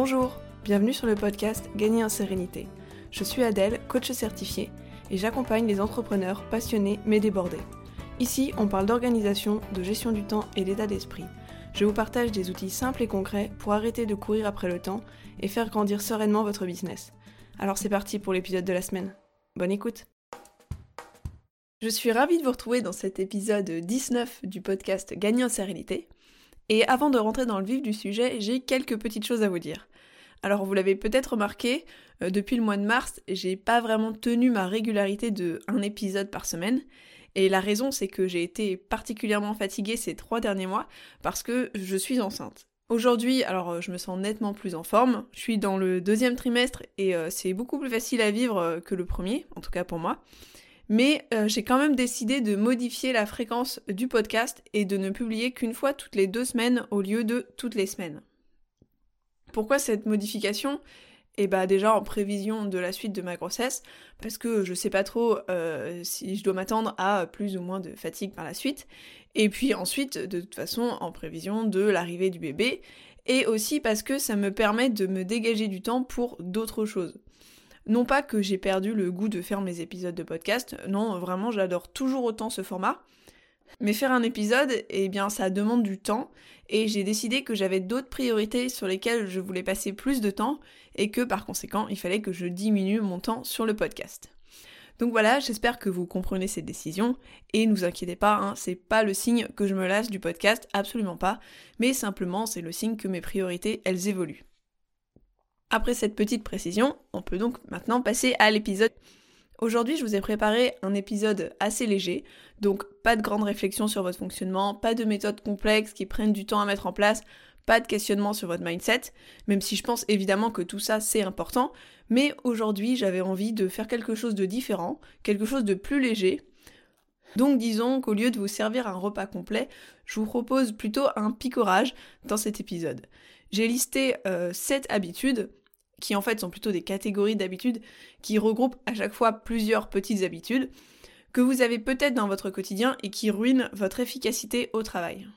Bonjour, bienvenue sur le podcast Gagner en sérénité. Je suis Adèle, coach certifié, et j'accompagne les entrepreneurs passionnés mais débordés. Ici, on parle d'organisation, de gestion du temps et d'état d'esprit. Je vous partage des outils simples et concrets pour arrêter de courir après le temps et faire grandir sereinement votre business. Alors c'est parti pour l'épisode de la semaine. Bonne écoute Je suis ravie de vous retrouver dans cet épisode 19 du podcast Gagner en sérénité. Et avant de rentrer dans le vif du sujet, j'ai quelques petites choses à vous dire. Alors vous l'avez peut-être remarqué, euh, depuis le mois de mars, j'ai pas vraiment tenu ma régularité de un épisode par semaine. Et la raison, c'est que j'ai été particulièrement fatiguée ces trois derniers mois parce que je suis enceinte. Aujourd'hui, alors euh, je me sens nettement plus en forme. Je suis dans le deuxième trimestre et euh, c'est beaucoup plus facile à vivre que le premier, en tout cas pour moi. Mais j'ai quand même décidé de modifier la fréquence du podcast et de ne publier qu'une fois toutes les deux semaines au lieu de toutes les semaines. Pourquoi cette modification? Et eh bah déjà en prévision de la suite de ma grossesse, parce que je sais pas trop euh, si je dois m'attendre à plus ou moins de fatigue par la suite. Et puis ensuite, de toute façon, en prévision de l'arrivée du bébé, et aussi parce que ça me permet de me dégager du temps pour d'autres choses. Non pas que j'ai perdu le goût de faire mes épisodes de podcast, non, vraiment j'adore toujours autant ce format, mais faire un épisode, eh bien, ça demande du temps, et j'ai décidé que j'avais d'autres priorités sur lesquelles je voulais passer plus de temps, et que par conséquent, il fallait que je diminue mon temps sur le podcast. Donc voilà, j'espère que vous comprenez cette décision, et ne vous inquiétez pas, hein, c'est pas le signe que je me lasse du podcast, absolument pas, mais simplement c'est le signe que mes priorités, elles évoluent. Après cette petite précision, on peut donc maintenant passer à l'épisode Aujourd'hui, je vous ai préparé un épisode assez léger, donc pas de grande réflexion sur votre fonctionnement, pas de méthodes complexes qui prennent du temps à mettre en place, pas de questionnement sur votre mindset, même si je pense évidemment que tout ça c'est important, mais aujourd'hui j'avais envie de faire quelque chose de différent, quelque chose de plus léger. Donc disons qu'au lieu de vous servir un repas complet, je vous propose plutôt un picorage dans cet épisode. J'ai listé 7 euh, habitudes qui en fait sont plutôt des catégories d'habitudes qui regroupent à chaque fois plusieurs petites habitudes que vous avez peut-être dans votre quotidien et qui ruinent votre efficacité au travail.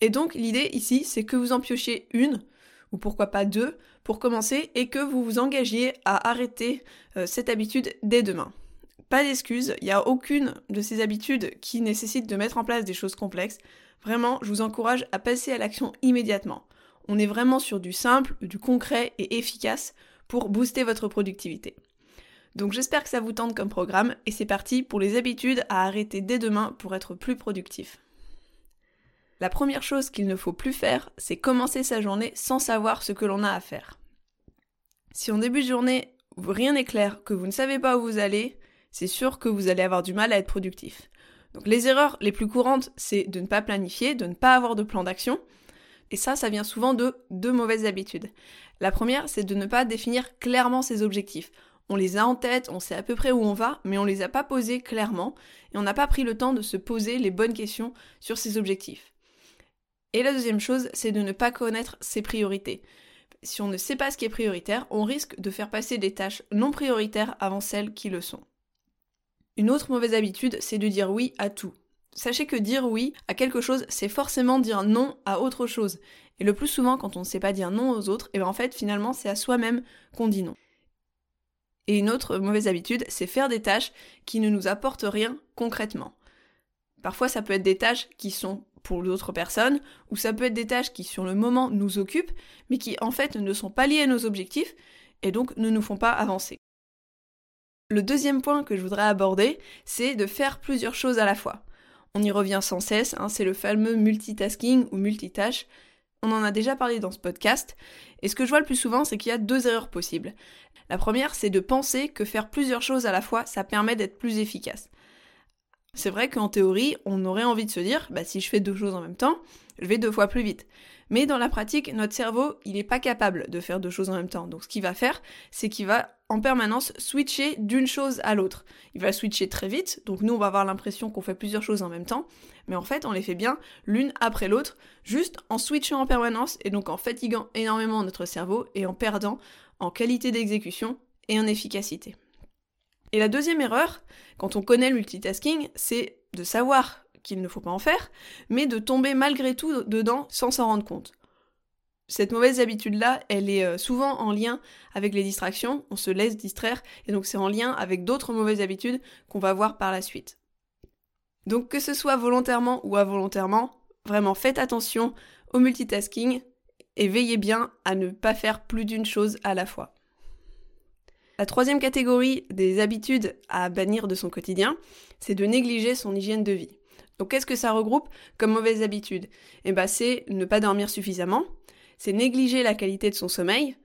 Et donc l'idée ici, c'est que vous en piochiez une, ou pourquoi pas deux, pour commencer, et que vous vous engagiez à arrêter euh, cette habitude dès demain. Pas d'excuses, il n'y a aucune de ces habitudes qui nécessite de mettre en place des choses complexes. Vraiment, je vous encourage à passer à l'action immédiatement. On est vraiment sur du simple, du concret et efficace pour booster votre productivité. Donc j'espère que ça vous tente comme programme et c'est parti pour les habitudes à arrêter dès demain pour être plus productif. La première chose qu'il ne faut plus faire, c'est commencer sa journée sans savoir ce que l'on a à faire. Si en début de journée, rien n'est clair, que vous ne savez pas où vous allez, c'est sûr que vous allez avoir du mal à être productif. Donc les erreurs les plus courantes, c'est de ne pas planifier, de ne pas avoir de plan d'action, et ça, ça vient souvent de deux mauvaises habitudes. La première, c'est de ne pas définir clairement ses objectifs. On les a en tête, on sait à peu près où on va, mais on les a pas posés clairement, et on n'a pas pris le temps de se poser les bonnes questions sur ses objectifs. Et la deuxième chose, c'est de ne pas connaître ses priorités. Si on ne sait pas ce qui est prioritaire, on risque de faire passer des tâches non prioritaires avant celles qui le sont. Une autre mauvaise habitude, c'est de dire oui à tout. Sachez que dire oui à quelque chose, c'est forcément dire non à autre chose. Et le plus souvent, quand on ne sait pas dire non aux autres, et eh bien en fait, finalement, c'est à soi-même qu'on dit non. Et une autre mauvaise habitude, c'est faire des tâches qui ne nous apportent rien concrètement. Parfois, ça peut être des tâches qui sont pour d'autres personnes, ou ça peut être des tâches qui sur le moment nous occupent, mais qui en fait ne sont pas liées à nos objectifs, et donc ne nous font pas avancer. Le deuxième point que je voudrais aborder, c'est de faire plusieurs choses à la fois. On y revient sans cesse, hein, c'est le fameux multitasking ou multitâche. On en a déjà parlé dans ce podcast, et ce que je vois le plus souvent, c'est qu'il y a deux erreurs possibles. La première, c'est de penser que faire plusieurs choses à la fois, ça permet d'être plus efficace. C'est vrai qu'en théorie, on aurait envie de se dire, bah si je fais deux choses en même temps, je vais deux fois plus vite. Mais dans la pratique, notre cerveau, il n'est pas capable de faire deux choses en même temps. Donc ce qu'il va faire, c'est qu'il va en permanence switcher d'une chose à l'autre. Il va switcher très vite, donc nous on va avoir l'impression qu'on fait plusieurs choses en même temps, mais en fait on les fait bien l'une après l'autre, juste en switchant en permanence et donc en fatiguant énormément notre cerveau et en perdant en qualité d'exécution et en efficacité. Et la deuxième erreur, quand on connaît le multitasking, c'est de savoir qu'il ne faut pas en faire, mais de tomber malgré tout dedans sans s'en rendre compte. Cette mauvaise habitude-là, elle est euh, souvent en lien avec les distractions, on se laisse distraire, et donc c'est en lien avec d'autres mauvaises habitudes qu'on va voir par la suite. Donc que ce soit volontairement ou involontairement, vraiment faites attention au multitasking et veillez bien à ne pas faire plus d'une chose à la fois. La troisième catégorie des habitudes à bannir de son quotidien, c'est de négliger son hygiène de vie. Donc qu'est-ce que ça regroupe comme mauvaise habitude Eh ben c'est ne pas dormir suffisamment, c'est négliger la qualité de son sommeil,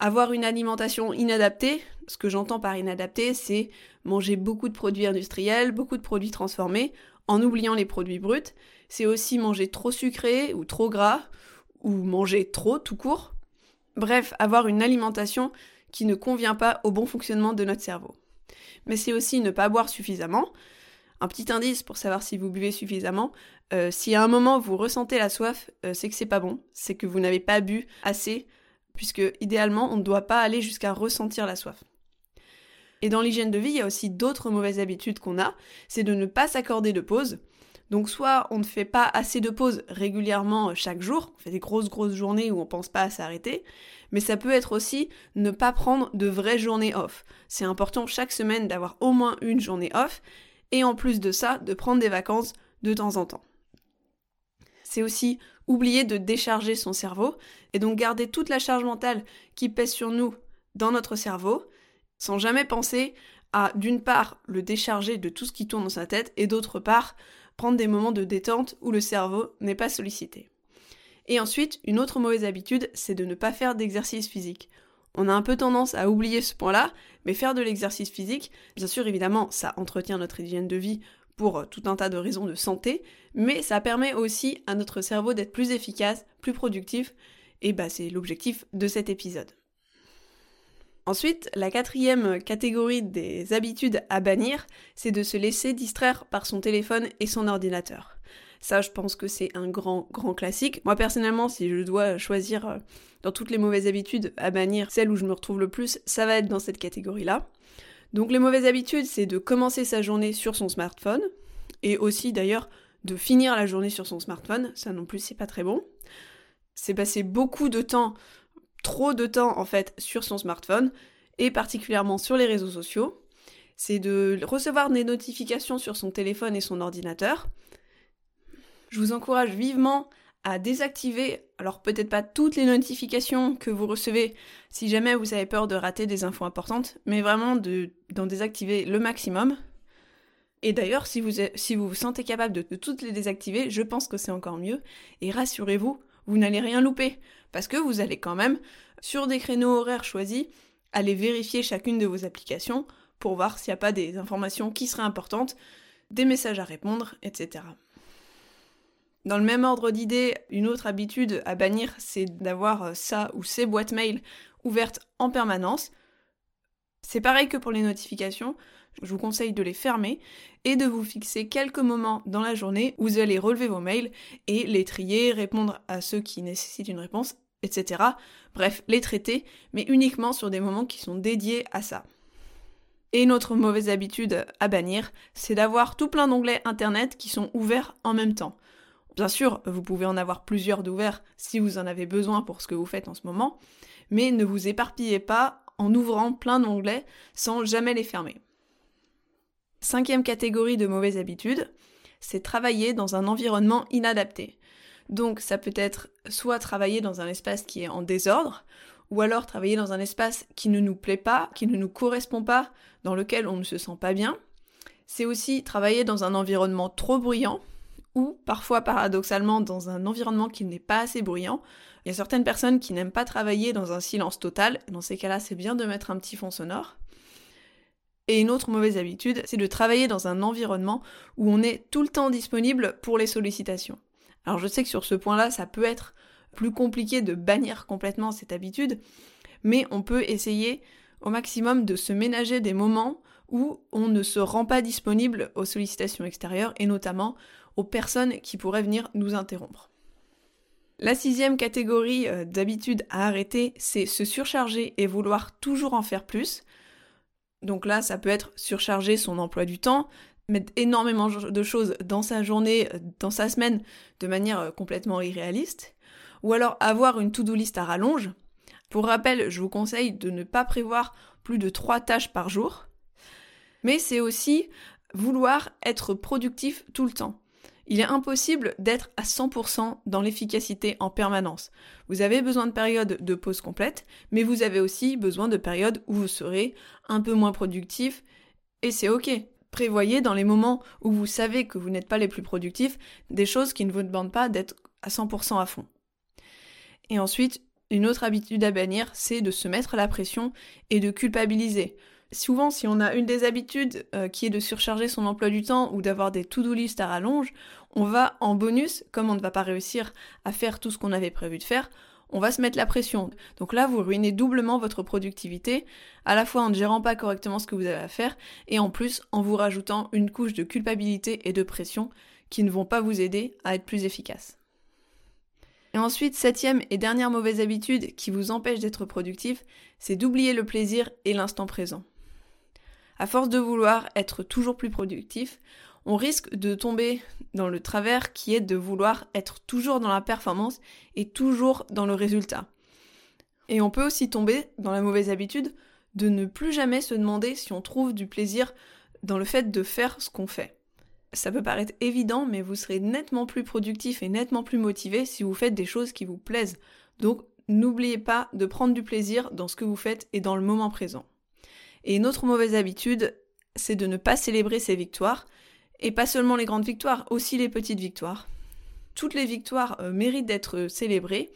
avoir une alimentation inadaptée. Ce que j'entends par inadaptée, c'est manger beaucoup de produits industriels, beaucoup de produits transformés, en oubliant les produits bruts. C'est aussi manger trop sucré ou trop gras, ou manger trop tout court. Bref, avoir une alimentation qui ne convient pas au bon fonctionnement de notre cerveau. Mais c'est aussi ne pas boire suffisamment, un petit indice pour savoir si vous buvez suffisamment. Euh, si à un moment vous ressentez la soif, euh, c'est que c'est pas bon, c'est que vous n'avez pas bu assez, puisque idéalement on ne doit pas aller jusqu'à ressentir la soif. Et dans l'hygiène de vie, il y a aussi d'autres mauvaises habitudes qu'on a, c'est de ne pas s'accorder de pause. Donc soit on ne fait pas assez de pauses régulièrement euh, chaque jour, on fait des grosses grosses journées où on pense pas à s'arrêter, mais ça peut être aussi ne pas prendre de vraies journées off. C'est important chaque semaine d'avoir au moins une journée off et en plus de ça, de prendre des vacances de temps en temps. C'est aussi oublier de décharger son cerveau et donc garder toute la charge mentale qui pèse sur nous dans notre cerveau sans jamais penser à d'une part le décharger de tout ce qui tourne dans sa tête et d'autre part prendre des moments de détente où le cerveau n'est pas sollicité. Et ensuite, une autre mauvaise habitude, c'est de ne pas faire d'exercice physique. On a un peu tendance à oublier ce point-là, mais faire de l'exercice physique, bien sûr évidemment, ça entretient notre hygiène de vie pour euh, tout un tas de raisons de santé, mais ça permet aussi à notre cerveau d'être plus efficace, plus productif, et bah c'est l'objectif de cet épisode. Ensuite, la quatrième catégorie des habitudes à bannir, c'est de se laisser distraire par son téléphone et son ordinateur. Ça, je pense que c'est un grand, grand classique. Moi, personnellement, si je dois choisir euh, dans toutes les mauvaises habitudes à bannir celle où je me retrouve le plus, ça va être dans cette catégorie-là. Donc, les mauvaises habitudes, c'est de commencer sa journée sur son smartphone, et aussi d'ailleurs de finir la journée sur son smartphone. Ça non plus, c'est pas très bon. C'est passer beaucoup de temps, trop de temps en fait, sur son smartphone, et particulièrement sur les réseaux sociaux. C'est de recevoir des notifications sur son téléphone et son ordinateur, je vous encourage vivement à désactiver, alors peut-être pas toutes les notifications que vous recevez si jamais vous avez peur de rater des infos importantes, mais vraiment d'en désactiver le maximum. Et d'ailleurs, si vous, vous sentez capable de, de toutes les désactiver, je pense que c'est encore mieux. Et rassurez-vous, vous n'allez rien louper, parce que vous allez quand même, sur des créneaux horaires choisis, aller vérifier chacune de vos applications pour voir s'il n'y a pas des informations qui seraient importantes, des messages à répondre, etc. Dans le même ordre d'idée, une autre habitude à bannir, c'est d'avoir euh, ça ou ces boîtes mail ouvertes en permanence. C'est pareil que pour les notifications, je vous conseille de les fermer et de vous fixer quelques moments dans la journée où vous allez relever vos mails et les trier, répondre à ceux qui nécessitent une réponse, etc. Bref, les traiter, mais uniquement sur des moments qui sont dédiés à ça. Et une autre mauvaise habitude à bannir, c'est d'avoir tout plein d'onglets internet qui sont ouverts en même temps. Bien sûr, vous pouvez en avoir plusieurs d'ouverts si vous en avez besoin pour ce que vous faites en ce moment, mais ne vous éparpillez pas en ouvrant plein d'onglets sans jamais les fermer. Cinquième catégorie de mauvaises habitudes, c'est travailler dans un environnement inadapté. Donc ça peut être soit travailler dans un espace qui est en désordre, ou alors travailler dans un espace qui ne nous plaît pas, qui ne nous correspond pas, dans lequel on ne se sent pas bien. C'est aussi travailler dans un environnement trop bruyant, ou parfois paradoxalement dans un environnement qui n'est pas assez bruyant. Il y a certaines personnes qui n'aiment pas travailler dans un silence total, dans ces cas-là c'est bien de mettre un petit fond sonore. Et une autre mauvaise habitude, c'est de travailler dans un environnement où on est tout le temps disponible pour les sollicitations. Alors je sais que sur ce point-là, ça peut être plus compliqué de bannir complètement cette habitude, mais on peut essayer au maximum de se ménager des moments où on ne se rend pas disponible aux sollicitations extérieures et notamment aux personnes qui pourraient venir nous interrompre. La sixième catégorie euh, d'habitudes à arrêter, c'est se surcharger et vouloir toujours en faire plus. Donc là, ça peut être surcharger son emploi du temps, mettre énormément de choses dans sa journée, euh, dans sa semaine, de manière euh, complètement irréaliste. ou alors avoir une to-do list à rallonge. Pour rappel, je vous conseille de ne pas prévoir plus de 3 tâches par jour. Mais c'est aussi vouloir être productif tout le temps. Il est impossible d'être à 100% dans l'efficacité en permanence. Vous avez besoin de périodes de pause complète, mais vous avez aussi besoin de périodes où vous serez un peu moins productif, et c'est ok. Prévoyez dans les moments où vous savez que vous n'êtes pas les plus productifs des choses qui ne vous demandent pas d'être à 100% à fond. Et ensuite, une autre habitude à bannir, c'est de se mettre la pression et de culpabiliser souvent, si on a une des habitudes euh, qui est de surcharger son emploi du temps ou d'avoir des to-do list à rallonge, on va en bonus, comme on ne va pas réussir à faire tout ce qu'on avait prévu de faire, on va se mettre la pression. Donc là, vous ruinez doublement votre productivité, à la fois en ne gérant pas correctement ce que vous avez à faire, et en plus en vous rajoutant une couche de culpabilité et de pression qui ne vont pas vous aider à être plus efficace. Et ensuite, septième et dernière mauvaise habitude qui vous empêche d'être productif, c'est d'oublier le plaisir et l'instant présent. À force de vouloir être toujours plus productif, on risque de tomber dans le travers qui est de vouloir être toujours dans la performance et toujours dans le résultat. Et on peut aussi tomber dans la mauvaise habitude de ne plus jamais se demander si on trouve du plaisir dans le fait de faire ce qu'on fait. Ça peut paraître évident, mais vous serez nettement plus productif et nettement plus motivé si vous faites des choses qui vous plaisent. Donc n'oubliez pas de prendre du plaisir dans ce que vous faites et dans le moment présent. Et une autre mauvaise habitude, c'est de ne pas célébrer ses victoires, et pas seulement les grandes victoires, aussi les petites victoires. Toutes les victoires euh, méritent d'être célébrées,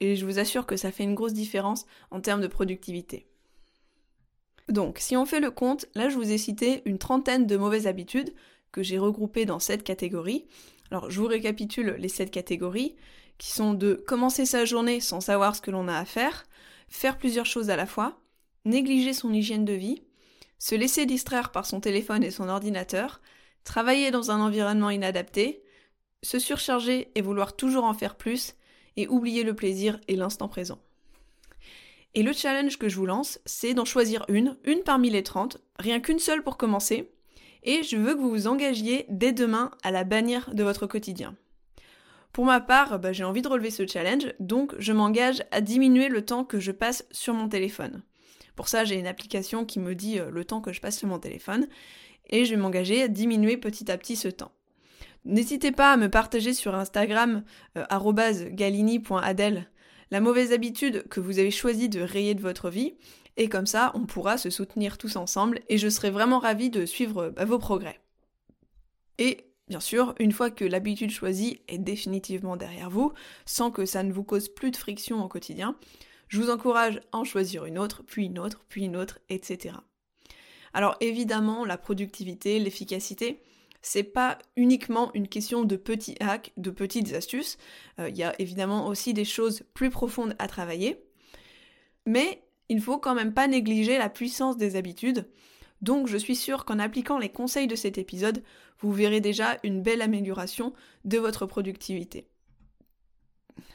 et je vous assure que ça fait une grosse différence en termes de productivité. Donc, si on fait le compte, là je vous ai cité une trentaine de mauvaises habitudes que j'ai regroupées dans sept catégories. Alors, je vous récapitule les sept catégories, qui sont de commencer sa journée sans savoir ce que l'on a à faire, faire plusieurs choses à la fois, négliger son hygiène de vie, se laisser distraire par son téléphone et son ordinateur, travailler dans un environnement inadapté, se surcharger et vouloir toujours en faire plus, et oublier le plaisir et l'instant présent. Et le challenge que je vous lance, c'est d'en choisir une, une parmi les 30, rien qu'une seule pour commencer, et je veux que vous vous engagiez dès demain à la bannir de votre quotidien. Pour ma part, bah, j'ai envie de relever ce challenge, donc je m'engage à diminuer le temps que je passe sur mon téléphone. Pour ça, j'ai une application qui me dit euh, le temps que je passe sur mon téléphone et je vais m'engager à diminuer petit à petit ce temps. N'hésitez pas à me partager sur Instagram euh, galini.adel la mauvaise habitude que vous avez choisi de rayer de votre vie et comme ça on pourra se soutenir tous ensemble et je serai vraiment ravie de suivre bah, vos progrès. Et bien sûr, une fois que l'habitude choisie est définitivement derrière vous, sans que ça ne vous cause plus de friction au quotidien, je vous encourage à en choisir une autre, puis une autre, puis une autre, etc. Alors évidemment, la productivité, l'efficacité, c'est pas uniquement une question de petits hacks, de petites astuces. Euh, il y a évidemment aussi des choses plus profondes à travailler. Mais il ne faut quand même pas négliger la puissance des habitudes. Donc je suis sûre qu'en appliquant les conseils de cet épisode, vous verrez déjà une belle amélioration de votre productivité.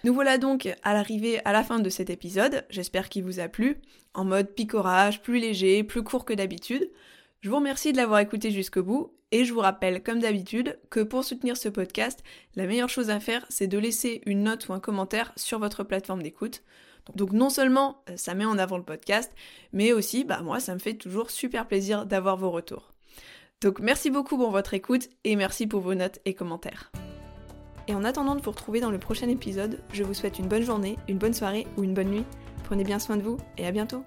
Nous voilà donc à l'arrivée à la fin de cet épisode, j'espère qu'il vous a plu, en mode picorage, plus léger, plus court que d'habitude. Je vous remercie de l'avoir écouté jusqu'au bout et je vous rappelle comme d'habitude que pour soutenir ce podcast, la meilleure chose à faire c'est de laisser une note ou un commentaire sur votre plateforme d'écoute. Donc non seulement euh, ça met en avant le podcast, mais aussi bah moi ça me fait toujours super plaisir d'avoir vos retours. Donc merci beaucoup pour votre écoute et merci pour vos notes et commentaires. Et en attendant de vous retrouver dans le prochain épisode, je vous souhaite une bonne journée, une bonne soirée ou une bonne nuit. Prenez bien soin de vous et à bientôt